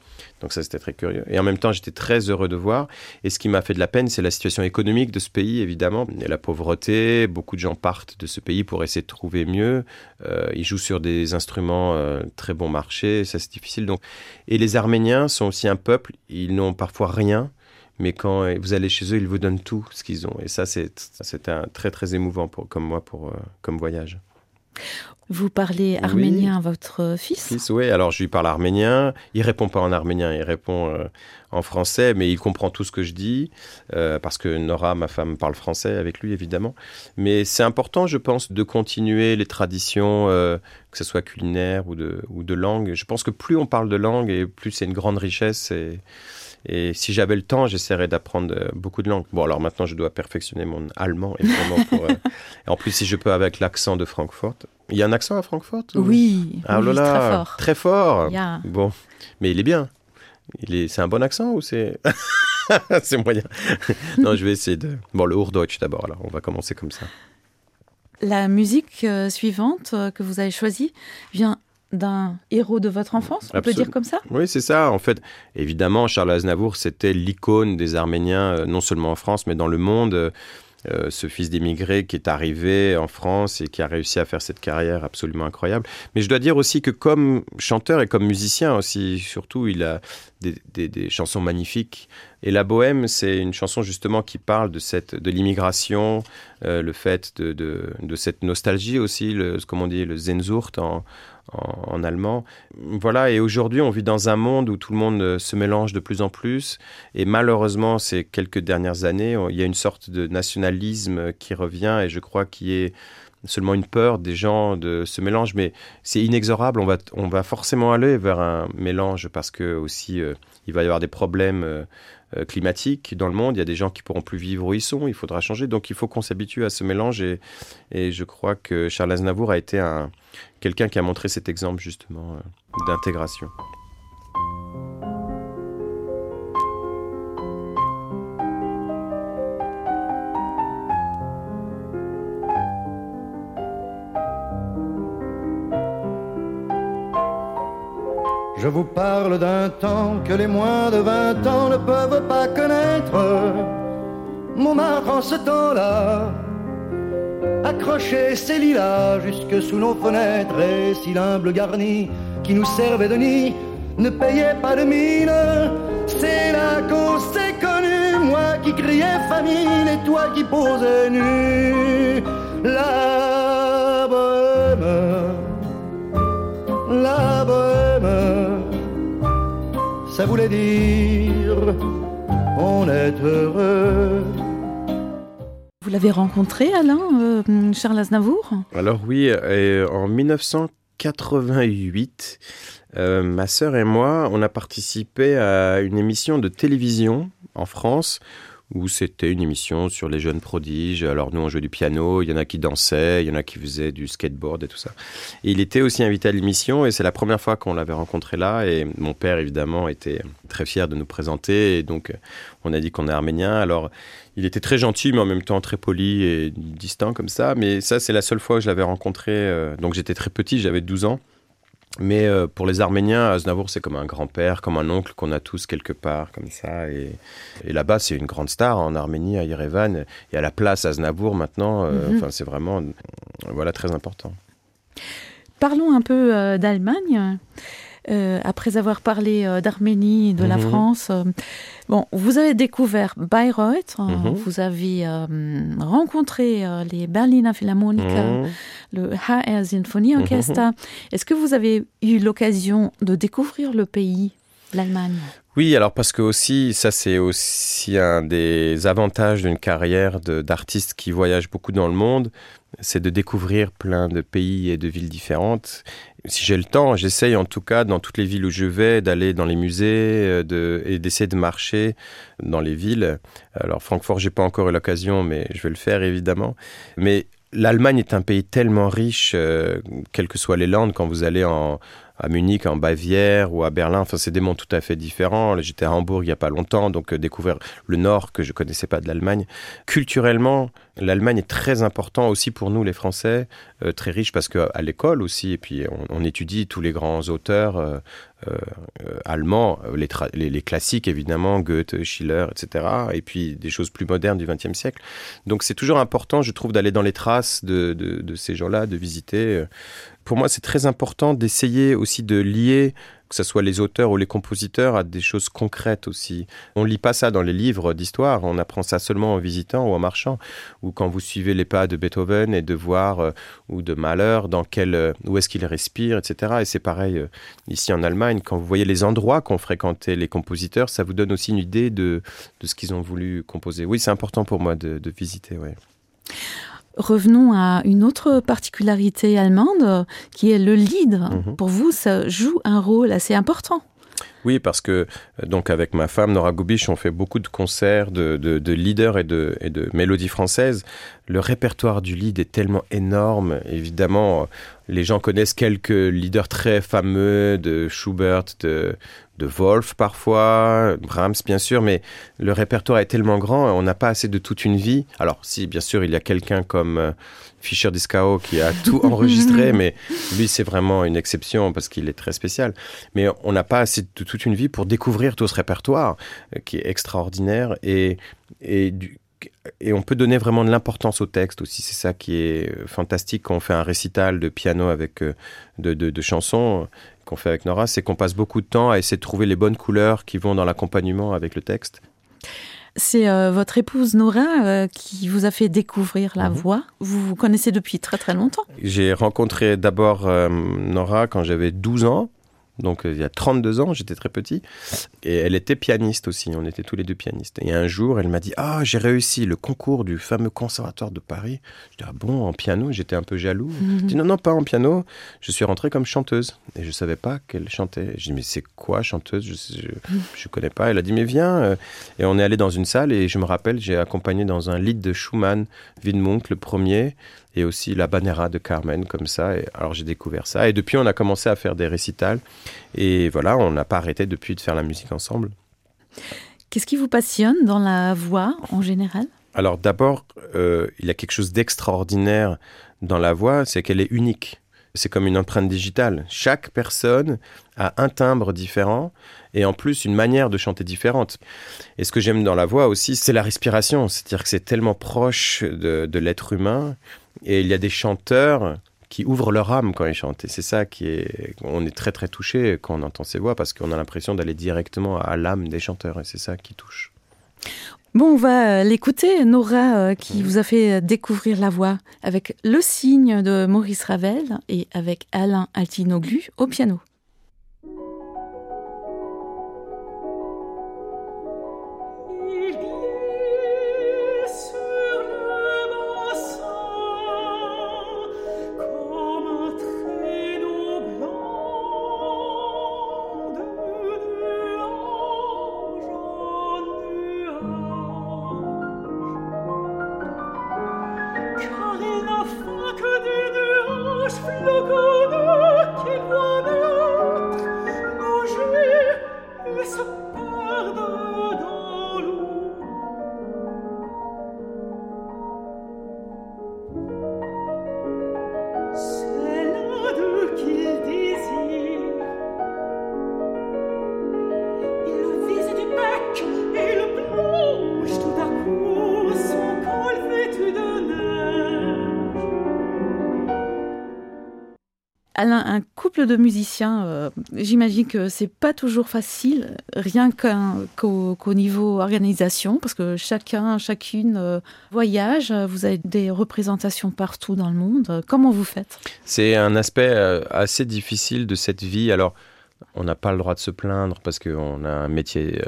Speaker 3: Donc ça, c'était très curieux. Et en même temps, j'étais très heureux de voir. Et ce qui m'a fait de la peine, c'est la situation économique de ce pays, évidemment. Et la pauvreté, beaucoup de gens partent de ce pays pour essayer de trouver mieux. Euh, ils jouent sur des instruments euh, très bon marché, ça c'est difficile. Donc... Et les Arméniens sont aussi un peuple, ils n'ont parfois rien mais quand vous allez chez eux, ils vous donnent tout ce qu'ils ont. Et ça, c'est un très, très émouvant pour, comme moi pour, euh, comme voyage.
Speaker 2: Vous parlez arménien à votre fils,
Speaker 3: fils Oui, alors je lui parle arménien. Il répond pas en arménien, il répond euh, en français, mais il comprend tout ce que je dis, euh, parce que Nora, ma femme, parle français avec lui, évidemment. Mais c'est important, je pense, de continuer les traditions, euh, que ce soit culinaire ou de, ou de langue. Je pense que plus on parle de langue, et plus c'est une grande richesse. Et, et si j'avais le temps, j'essaierais d'apprendre euh, beaucoup de langues. Bon, alors maintenant, je dois perfectionner mon allemand, évidemment. Pour, euh, et en plus, si je peux avec l'accent de Francfort. Il y a un accent à Francfort
Speaker 2: Oui,
Speaker 3: ah,
Speaker 2: oui
Speaker 3: là,
Speaker 2: très fort.
Speaker 3: Très fort.
Speaker 2: Yeah.
Speaker 3: Bon, mais il est bien. Il est, c'est un bon accent ou c'est c'est moyen? Non, je vais essayer de. Bon, le Urdeutsch d'abord. Alors, on va commencer comme ça.
Speaker 2: La musique euh, suivante euh, que vous avez choisie vient d'un héros de votre enfance, on peut dire comme ça?
Speaker 3: Oui, c'est ça. En fait, évidemment, Charles Aznavour, c'était l'icône des Arméniens, euh, non seulement en France, mais dans le monde. Euh, ce fils d'émigré qui est arrivé en France et qui a réussi à faire cette carrière absolument incroyable. Mais je dois dire aussi que comme chanteur et comme musicien aussi, surtout, il a des, des- des chansons magnifiques. Et La Bohème, c'est une chanson justement qui parle de, cette, de l'immigration, euh, le fait de, de, de cette nostalgie aussi, le, comme on dit, le Sehnsucht en, en, allemand. Voilà, et aujourd'hui, on vit dans un monde où tout le monde euh, se mélange de plus en plus. Et malheureusement, ces quelques dernières années, il y a une sorte de nationalisme qui revient et je crois qu'il y ait seulement une peur des gens de ce mélange, mais c'est inexorable. On va, on va forcément aller vers un mélange parce que aussi euh, il va y avoir des problèmes euh, euh, climatiques dans le monde. Il y a des gens qui pourront plus vivre où ils sont. Il faudra changer. Donc il faut qu'on s'habitue à ce mélange et, je crois que Charles Aznavour a été un, quelqu'un qui a montré cet exemple justement d'intégration.
Speaker 4: Je vous parle d'un temps que les moins de 20 ans ne peuvent pas connaître. Montmartre en ce temps-là accrochait ses lilas jusque sous nos fenêtres et si l'humble garni qui nous servait de nid ne payait pas de mine. C'est là qu'on s'est connu, moi qui criais famine et toi qui posais nu. La bohème la bohème, ça voulait dire on est heureux.
Speaker 2: Vous l'avez rencontré, Alain, euh, Charles Aznavour?
Speaker 3: Alors oui, euh, en 1988, euh, ma sœur et moi, on a participé à une émission de télévision en France où c'était une émission sur les jeunes prodiges. Alors nous, on jouait du piano, il y en a qui dansaient, il y en a qui faisaient du skateboard et tout ça. Et il était aussi invité à l'émission et c'est la première fois qu'on l'avait rencontré là. Et mon père, évidemment, était très fier de nous présenter. Et donc, euh, on a dit qu'on est arménien. Alors, il était très gentil, mais en même temps très poli et distant comme ça. Mais ça, c'est la seule fois que je l'avais rencontré. euh, donc, j'étais très petit, j'avais 12 ans. Mais euh, pour les Arméniens, Aznavour, c'est comme un grand-père, comme un oncle qu'on a tous quelque part, comme ça. Et, et là-bas, c'est une grande star en Arménie, à Yerevan. Et à la place Aznavour maintenant, euh,
Speaker 2: Mhm.
Speaker 3: c'est vraiment euh, voilà, très important.
Speaker 2: Parlons un peu euh, d'Allemagne. Euh, après avoir parlé euh, d'Arménie et de la
Speaker 3: Mhm.
Speaker 2: France, euh, bon, vous avez découvert Bayreuth, euh,
Speaker 3: Mhm.
Speaker 2: vous avez euh, rencontré euh, les Berliner Philharmoniker,
Speaker 3: Mhm.
Speaker 2: le HR Symphony Orchestra. Est-ce que vous avez eu l'occasion de découvrir le pays, l'Allemagne?
Speaker 3: Oui, alors parce que aussi, ça c'est aussi un des avantages d'une carrière d'artiste qui voyage beaucoup dans le monde, c'est de découvrir plein de pays et de villes différentes. Si j'ai le temps, j'essaye en tout cas dans toutes les villes où je vais d'aller dans les musées euh, et d'essayer de marcher dans les villes. Alors Francfort, j'ai pas encore eu l'occasion, mais je vais le faire évidemment. Mais l'Allemagne est un pays tellement riche, euh, quelles que soient les landes, quand vous allez en, à Munich, en Bavière ou à Berlin. Enfin, c'est des mondes tout à fait différents. J'étais à Hambourg il n'y a pas longtemps, donc euh, découvrir le nord que je connaissais pas de l'Allemagne. Culturellement, l'Allemagne est très important aussi pour nous, les Français, euh, très riche parce qu'à l'école aussi, et puis on, étudie tous les grands auteurs euh, allemands, les, classiques évidemment, Goethe, Schiller, etc. Et puis des choses plus modernes du XXe siècle. Donc c'est toujours important, je trouve, d'aller dans les traces de ces gens-là, de visiter. Pour moi, c'est très important d'essayer aussi de lier que ce soit les auteurs ou les compositeurs, à des choses concrètes aussi. On lit pas ça dans les livres d'histoire, on apprend ça seulement en visitant ou en marchant, ou quand vous suivez les pas de Beethoven et de voir, euh, ou de Mahler, dans quel, euh, où est-ce qu'il respire, etc. Et c'est pareil euh, ici en Allemagne, quand vous voyez les endroits qu'ont fréquenté les compositeurs, ça vous donne aussi une idée de, de ce qu'ils ont voulu composer. Oui, c'est important pour moi de, de visiter. Ouais.
Speaker 2: Revenons à une autre particularité allemande qui est le lead. Mmh. Pour vous, ça joue un rôle assez important.
Speaker 3: Oui, parce que donc avec ma femme Nora Goubich, on fait beaucoup de concerts de, de, de leaders et de, et de mélodies françaises. Le répertoire du lead est tellement énorme. Évidemment, les gens connaissent quelques leaders très fameux de Schubert, de, de Wolf parfois, Brahms bien sûr, mais le répertoire est tellement grand, on n'a pas assez de toute une vie. Alors si, bien sûr, il y a quelqu'un comme euh, Fischer Discao qui a tout enregistré, mais lui c'est vraiment une exception parce qu'il est très spécial. Mais on n'a pas assez de toute une vie pour découvrir tout ce répertoire euh, qui est extraordinaire et, et du, et on peut donner vraiment de l'importance au texte aussi. C'est ça qui est euh, fantastique quand on fait un récital de piano avec de, de, de chansons qu'on fait avec Nora, c'est qu'on passe beaucoup de temps à essayer de trouver les bonnes couleurs qui vont dans l'accompagnement avec le texte.
Speaker 2: C'est euh, votre épouse Nora euh, qui vous a fait découvrir la mmh. voix. Vous vous connaissez depuis très très longtemps.
Speaker 3: J'ai rencontré d'abord euh, Nora quand j'avais 12 ans. Donc il y a 32 ans, j'étais très petit. Et elle était pianiste aussi, on était tous les deux pianistes. Et un jour, elle m'a dit Ah, j'ai réussi le concours du fameux conservatoire de Paris. Je dis Ah bon, en piano? J'étais un peu jaloux. Mm -hmm. Je dis Non, non, pas en piano. Je suis rentrée comme chanteuse. Et je ne savais pas qu'elle chantait. Je dis Mais c'est quoi chanteuse? Je ne connais pas. Elle a dit Mais viens. Et on est allé dans une salle et je me rappelle, j'ai accompagné dans un lied de Schumann, Widmunk, le premier et aussi la Banera de Carmen, comme ça. Et alors j'ai découvert ça. Et depuis, on a commencé à faire des récitals. Et voilà, on n'a pas arrêté depuis de faire la musique ensemble.
Speaker 2: Qu'est-ce qui vous passionne dans la voix en général?
Speaker 3: Alors d'abord, euh, il y a quelque chose d'extraordinaire dans la voix, c'est qu'elle est unique. C'est comme une empreinte digitale. Chaque personne a un timbre différent et en plus une manière de chanter différente. Et ce que j'aime dans la voix aussi, c'est la respiration. C'est-à-dire que c'est tellement proche de, de l'être humain et il y a des chanteurs qui ouvrent leur âme quand ils chantent. Et c'est ça qui est. On est très très touché quand on entend ces voix parce qu'on a l'impression d'aller directement à l'âme des chanteurs et c'est ça qui touche.
Speaker 2: Bon, on va l'écouter, Nora, euh, qui vous a fait découvrir la voix avec Le Cygne de Maurice Ravel et avec Alain Altinoglu au piano. De musiciens, euh, j'imagine que c'est pas toujours facile, rien qu'au qu niveau organisation, parce que chacun, chacune euh, voyage, vous avez des représentations partout dans le monde. Comment vous faites?
Speaker 3: C'est un aspect euh, assez difficile de cette vie. Alors, on n'a pas le droit de se plaindre parce qu'on a un métier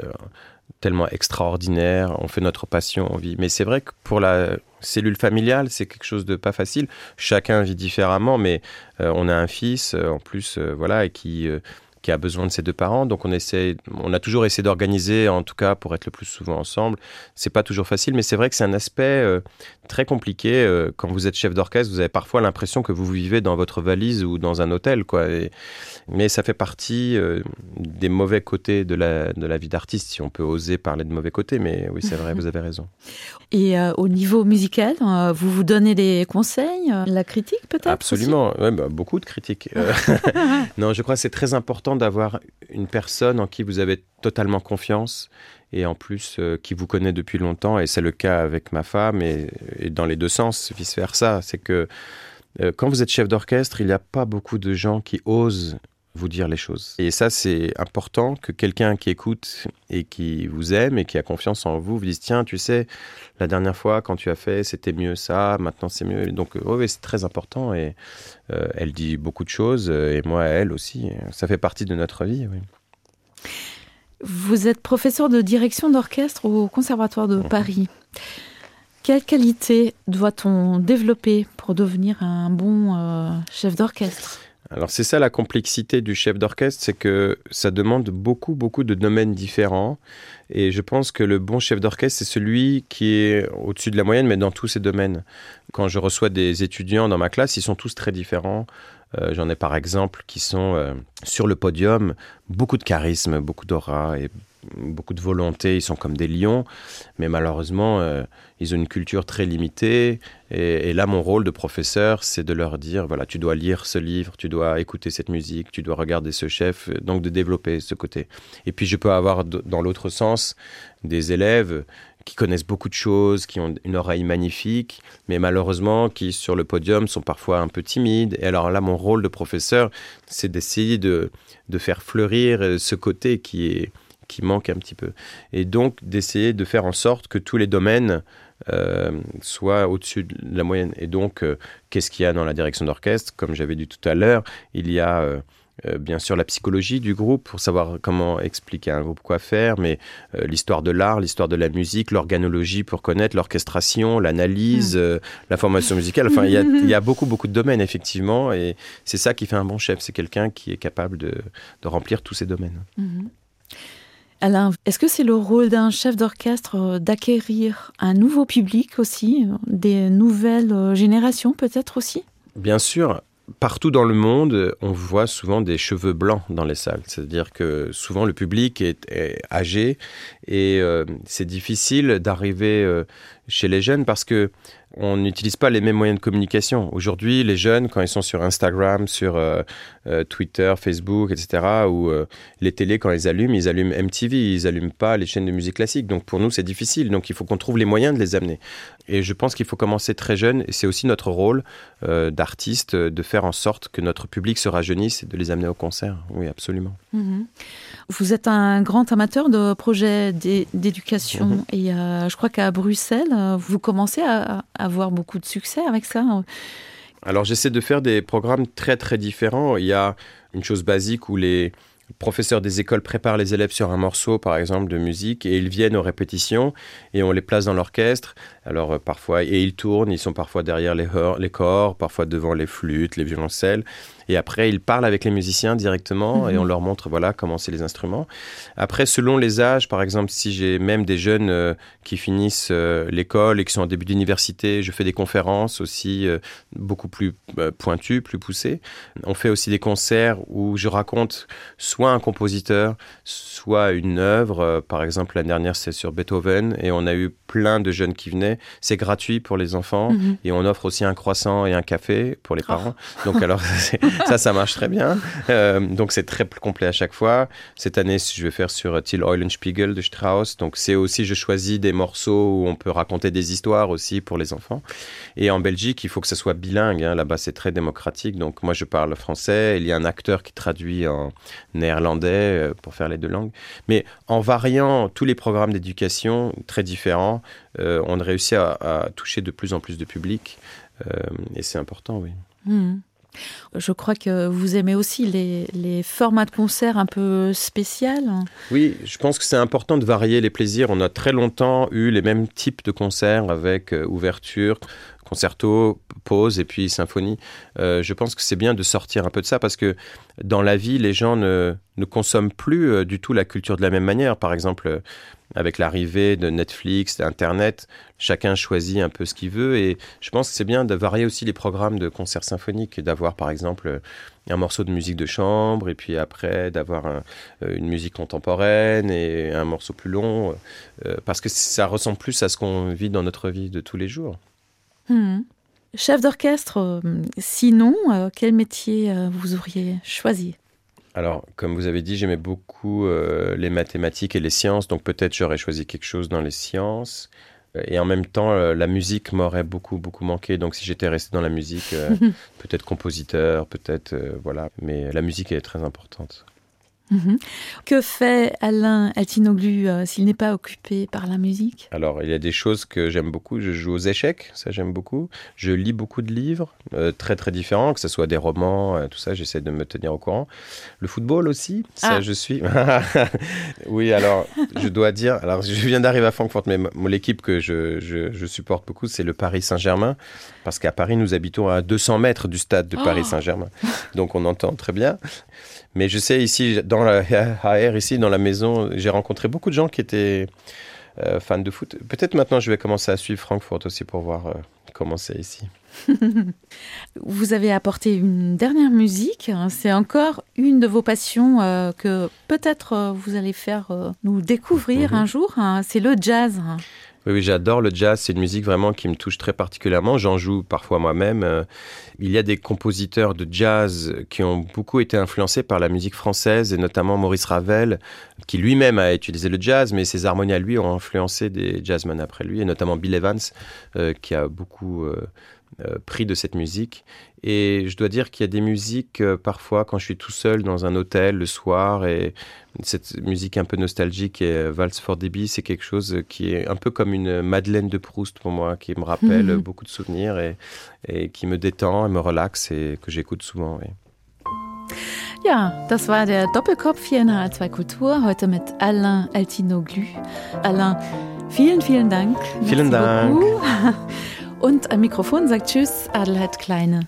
Speaker 3: tellement extraordinaire, on fait notre passion, on vit. Mais c'est vrai que pour la cellule familiale, c'est quelque chose de pas facile. Chacun vit différemment, mais euh, on a un fils euh, en plus, euh, voilà, et qui qui a besoin de ses deux parents. Donc on on a toujours essayé d'organiser, en tout cas pour être le plus souvent ensemble. C'est pas toujours facile, mais c'est vrai que c'est un aspect très compliqué. Euh, quand vous êtes chef d'orchestre, vous avez parfois l'impression que vous vivez dans votre valise ou dans un hôtel, quoi. Et, mais ça fait partie euh, des mauvais côtés de la, de la vie d'artiste, si on peut oser parler de mauvais côtés. Mais oui, c'est vrai, vous avez raison.
Speaker 2: Et euh, au niveau musical, euh, vous vous donnez des conseils, la critique peut-être
Speaker 3: Absolument, ouais, bah, beaucoup de critiques. Non, je crois que c'est très important d'avoir une personne en qui vous avez totalement confiance et en plus euh, qui vous connaît depuis longtemps. Et c'est le cas avec ma femme et, dans les deux sens, vice-versa. C'est que euh, quand vous êtes chef d'orchestre, il n'y a pas beaucoup de gens qui osent vous dire les choses. Et ça, c'est important que quelqu'un qui écoute et qui vous aime et qui a confiance en vous vous dise tiens, tu sais, la dernière fois quand tu as fait, c'était mieux ça, maintenant c'est mieux. Donc, oui, c'est très important et euh, elle dit beaucoup de choses et moi, elle aussi. Ça fait partie de notre vie.
Speaker 2: Vous êtes professeur de direction d'orchestre au Conservatoire de Paris. Quelle qualité doit-on développer pour devenir un bon euh, chef d'orchestre?
Speaker 3: Alors c'est ça la complexité du chef d'orchestre, c'est que ça demande beaucoup, beaucoup de domaines différents. Et je pense que le bon chef d'orchestre, c'est celui qui est au-dessus de la moyenne, mais dans tous ces domaines. Quand je reçois des étudiants dans ma classe, ils sont tous très différents. Euh, j'en ai par exemple qui sont euh, sur le podium, beaucoup de charisme, beaucoup d'aura et beaucoup de volonté, ils sont comme des lions, mais malheureusement, euh, ils ont une culture très limitée. Et, là, mon rôle de professeur, c'est de leur dire, voilà, tu dois lire ce livre, tu dois écouter cette musique, tu dois regarder ce chef, donc de développer ce côté. Et puis, je peux avoir, dans l'autre sens, des élèves qui connaissent beaucoup de choses, qui ont une oreille magnifique, mais malheureusement qui sur le podium sont parfois un peu timides. Et alors là, mon rôle de professeur, c'est d'essayer de, de faire fleurir ce côté qui est qui manque un petit peu. Et donc d'essayer de faire en sorte que tous les domaines euh, soient au-dessus de la moyenne. Et donc, euh, qu'est-ce qu'il y a dans la direction d'orchestre? Comme j'avais dit tout à l'heure, il y a euh, euh, bien sûr la psychologie du groupe pour savoir comment expliquer à un groupe quoi faire, mais euh, l'histoire de l'art, l'histoire de la musique, l'organologie pour connaître l'orchestration, l'analyse, mm. euh, la formation musicale. Enfin, il y, a beaucoup, beaucoup de domaines, effectivement, et c'est ça qui fait un bon chef. C'est quelqu'un qui est capable de, remplir tous ces domaines.
Speaker 2: Mm-hmm. Alain, est-ce que c'est le rôle d'un chef d'orchestre d'acquérir un nouveau public aussi, des nouvelles générations peut-être aussi?
Speaker 3: Bien sûr, partout dans le monde, on voit souvent des cheveux blancs dans les salles. C'est-à-dire que souvent le public est, âgé et euh, c'est difficile d'arriver euh, chez les jeunes parce que on n'utilise pas les mêmes moyens de communication. Aujourd'hui, les jeunes, quand ils sont sur Instagram, sur euh, euh, Twitter, Facebook, etc., ou euh, les télés, quand ils allument, ils allument MTV, ils allument pas les chaînes de musique classique. Donc pour nous, c'est difficile. Donc il faut qu'on trouve les moyens de les amener. Et je pense qu'il faut commencer très jeune. Et c'est aussi notre rôle d'artiste de faire en sorte que notre public se rajeunisse et de les amener au concert. Oui, absolument.
Speaker 2: Mhm. Vous êtes un grand amateur de projets d'éducation. Mhm. Et je crois qu'à Bruxelles, vous commencez à avoir beaucoup de succès avec ça
Speaker 3: Alors j'essaie de faire des programmes très très différents. Il y a une chose basique où les professeurs des écoles préparent les élèves sur un morceau, par exemple, de musique, et ils viennent aux répétitions, et on les place dans l'orchestre. Alors euh, parfois, et ils tournent, ils sont parfois derrière les, les corps, parfois devant les flûtes, les violoncelles. Et après, ils parlent avec les musiciens directement et mhm. on leur montre voilà comment c'est les instruments. Après, selon les âges, par exemple, si j'ai même des jeunes euh, qui finissent euh, l'école et qui sont en début d'université, je fais des conférences aussi euh, beaucoup plus pointues, plus poussées. On fait aussi des concerts où je raconte soit un compositeur, soit une œuvre. par exemple, l'année dernière, c'est sur Beethoven et on a eu plein de jeunes qui venaient. C'est gratuit pour les enfants mhm. et on offre aussi un croissant et un café pour les oh. parents. Donc alors, ça, ça marche très bien. Euh, donc c'est très complet à chaque fois. Cette année, je vais faire sur Till Eulenspiegel de Strauss. Donc c'est aussi, je choisis des morceaux où on peut raconter des histoires aussi pour les enfants. Et en Belgique, il faut que ce soit bilingue. Hein. Là-bas, c'est très démocratique. Donc moi, je parle français. Il y a un acteur qui traduit en néerlandais euh, pour faire les deux langues. Mais en variant tous les programmes d'éducation très différents, euh, on réussit à, à, toucher de plus en plus de public. et c'est important, oui.
Speaker 2: Mmh. Je crois que vous aimez aussi les, formats de concert un peu spéciaux.
Speaker 3: Oui, je pense que c'est important de varier les plaisirs. On a très longtemps eu les mêmes types de concerts avec euh, ouverture, concerto, pause et puis symphonie. Euh, je pense que c'est bien de sortir un peu de ça parce que dans la vie, les gens ne, ne consomment plus euh, du tout la culture de la même manière. Par exemple, avec l'arrivée de Netflix, d'Internet, chacun choisit un peu ce qu'il veut. Et je pense que c'est bien de varier aussi les programmes de concerts symphoniques d'avoir, par exemple, un morceau de musique de chambre, et puis après d'avoir euh, une musique contemporaine et un morceau plus long, euh, parce que ça ressemble plus à ce qu'on vit dans notre vie de tous les jours.
Speaker 2: Hmm. Chef d'orchestre, euh, sinon, quel métier vous auriez choisi?
Speaker 3: Alors, comme vous avez dit, j'aimais beaucoup les mathématiques et les sciences, donc peut-être j'aurais choisi quelque chose dans les sciences. Et en même temps, euh, la musique m'aurait beaucoup, beaucoup manqué. Donc, si j'étais resté dans la musique, euh, peut-être compositeur, peut-être, euh, voilà. Mais la musique est très importante.
Speaker 2: Mhm. Que fait Alain Altinoglu euh, s'il n'est pas occupé par la musique?
Speaker 3: Alors, il y a des choses que j'aime beaucoup. Je joue aux échecs, ça j'aime beaucoup. Je lis beaucoup de livres, euh, très très différents, que ce soit des romans, euh, tout ça, j'essaie de me tenir au courant. Le football aussi, ça
Speaker 2: Ah.
Speaker 3: je suis. oui, alors, je dois dire, alors je viens d'arriver à Francfort, mais l'équipe que je, je- je supporte beaucoup, c'est le Paris Saint-Germain, parce qu'à Paris, nous habitons à 200 mètres du stade de Paris
Speaker 2: Oh.
Speaker 3: Saint-Germain. Donc on entend très bien. Mais je sais ici, dans la HR, ici, dans la maison, j'ai rencontré beaucoup de gens qui étaient euh, fans de foot. Peut-être maintenant, je vais commencer à suivre Francfort aussi pour voir euh, comment c'est ici.
Speaker 2: Vous avez apporté une dernière musique. hein, C'est encore une de vos passions euh, que peut-être vous allez faire nous découvrir
Speaker 3: Mhm.
Speaker 2: un jour. hein, C'est le jazz.
Speaker 3: Oui, oui, j'adore le jazz. C'est une musique vraiment qui me touche très particulièrement. J'en joue parfois moi-même. Euh, Il y a des compositeurs de jazz qui ont beaucoup été influencés par la musique française et notamment Maurice Ravel, qui lui-même a utilisé le jazz, mais ses harmonies à lui ont influencé des jazzmen après lui, et notamment Bill Evans, euh, qui a beaucoup euh, pris de cette musique. Et je dois dire qu'il y a des musiques, euh, parfois, quand je suis tout seul dans un hôtel le soir, et cette musique un peu nostalgique, et euh, Vals for Debbie, c'est quelque chose qui est un peu comme une Madeleine de Proust pour moi, qui me rappelle beaucoup de souvenirs et, et qui me détend et me relaxe et que j'écoute souvent. oui.
Speaker 2: Ja, das war der Doppelkopf hier in HR2 Kultur, heute mit Alain Altinoglu. Alain, vielen, vielen Dank.
Speaker 3: Vielen Dank.
Speaker 2: beaucoup. Und am Mikrofon sagt Tschüss, Adelheid Kleine.